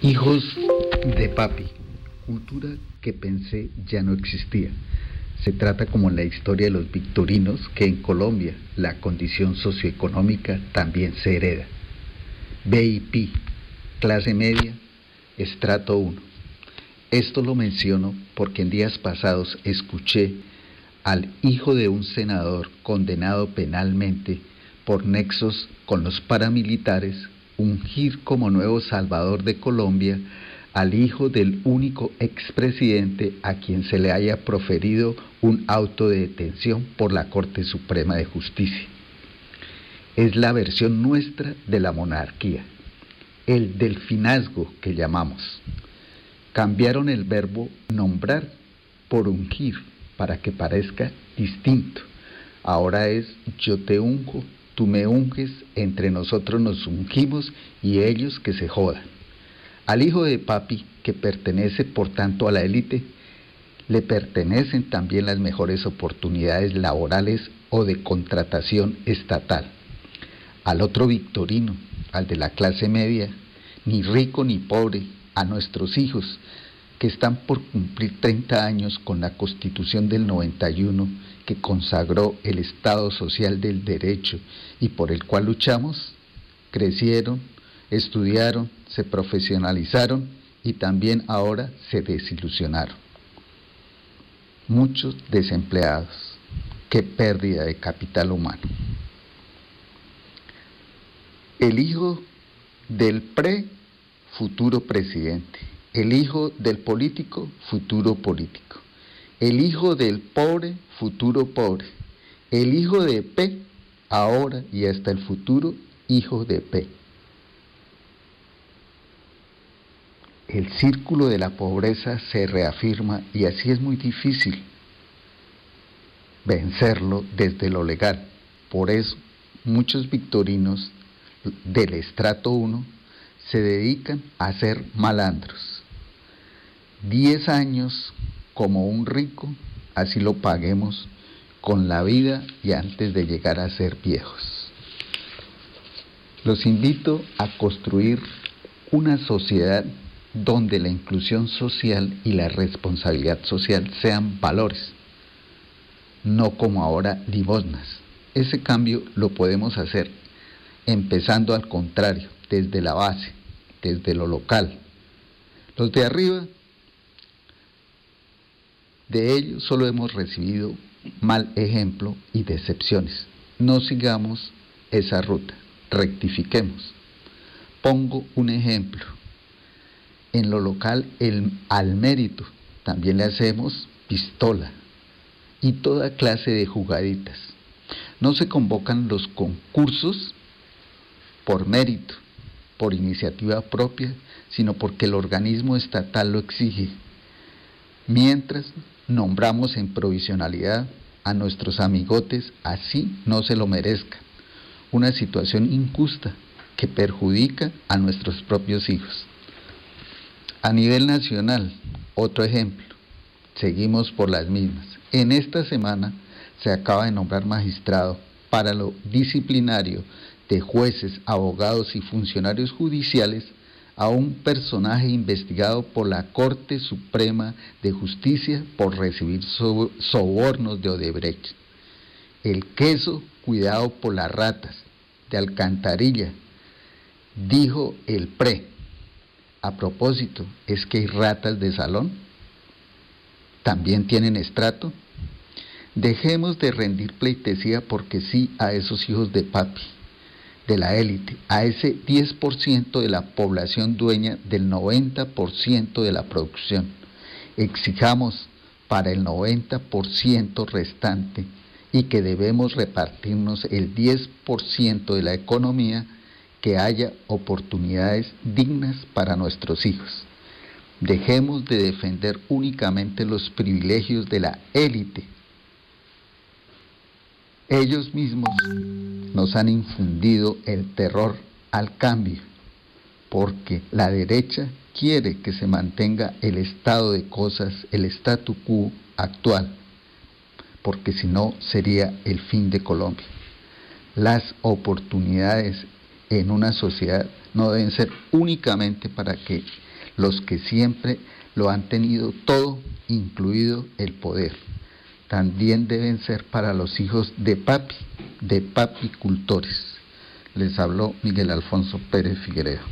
Hijos de papi, cultura que pensé ya no existía. Se trata como en la historia de los victorinos que en Colombia la condición socioeconómica también se hereda. BIP, clase media, estrato 1. Esto lo menciono porque en días pasados escuché al hijo de un senador condenado penalmente por nexos con los paramilitares ungir como nuevo Salvador de Colombia al hijo del único expresidente a quien se le haya proferido un auto de detención por la Corte Suprema de Justicia. Es la versión nuestra de la monarquía, el delfinazgo que llamamos. Cambiaron el verbo nombrar por ungir para que parezca distinto. Ahora es yo te unjo, tú me unges, entre nosotros nos ungimos y ellos que se jodan. Al hijo de papi, que pertenece por tanto a la élite, le pertenecen también las mejores oportunidades laborales o de contratación estatal. Al otro victorino, al de la clase media, ni rico ni pobre, a nuestros hijos, que están por cumplir 30 años con la constitución del 91, que consagró el Estado Social del Derecho y por el cual luchamos, crecieron, estudiaron, se profesionalizaron y también ahora se desilusionaron. Muchos desempleados. Qué pérdida de capital humano. El hijo del pre futuro presidente, el hijo del político futuro político el hijo del pobre, futuro pobre, el hijo de P, ahora y hasta el futuro hijo de P. El círculo de la pobreza se reafirma y así es muy difícil vencerlo desde lo legal. Por eso muchos victorinos del estrato 1 se dedican a ser malandros. Diez años como un rico, así lo paguemos con la vida y antes de llegar a ser viejos. Los invito a construir una sociedad donde la inclusión social y la responsabilidad social sean valores, no como ahora limosnas. Ese cambio lo podemos hacer empezando al contrario, desde la base, desde lo local. Los de arriba de ello solo hemos recibido mal ejemplo y decepciones. No sigamos esa ruta, rectifiquemos. Pongo un ejemplo. En lo local, el, al mérito, también le hacemos pistola y toda clase de jugaditas. No se convocan los concursos por mérito, por iniciativa propia, sino porque el organismo estatal lo exige. Mientras nombramos en provisionalidad a nuestros amigotes así no se lo merezcan. Una situación injusta que perjudica a nuestros propios hijos. A nivel nacional, otro ejemplo, seguimos por las mismas. En esta semana se acaba de nombrar magistrado para lo disciplinario de jueces, abogados y funcionarios judiciales a un personaje investigado por la Corte Suprema de Justicia por recibir sobornos de Odebrecht. El queso cuidado por las ratas de alcantarilla, dijo el PRE. A propósito, ¿es que hay ratas de salón? ¿También tienen estrato? Dejemos de rendir pleitesía porque sí a esos hijos de papi de la élite, a ese 10% de la población dueña del 90% de la producción. Exijamos para el 90% restante y que debemos repartirnos el 10% de la economía que haya oportunidades dignas para nuestros hijos. Dejemos de defender únicamente los privilegios de la élite ellos mismos nos han infundido el terror al cambio, porque la derecha quiere que se mantenga el estado de cosas, el statu quo actual, porque si no sería el fin de Colombia. Las oportunidades en una sociedad no deben ser únicamente para que los que siempre lo han tenido todo, incluido el poder. También deben ser para los hijos de papi, de papicultores. Les habló Miguel Alfonso Pérez Figueredo.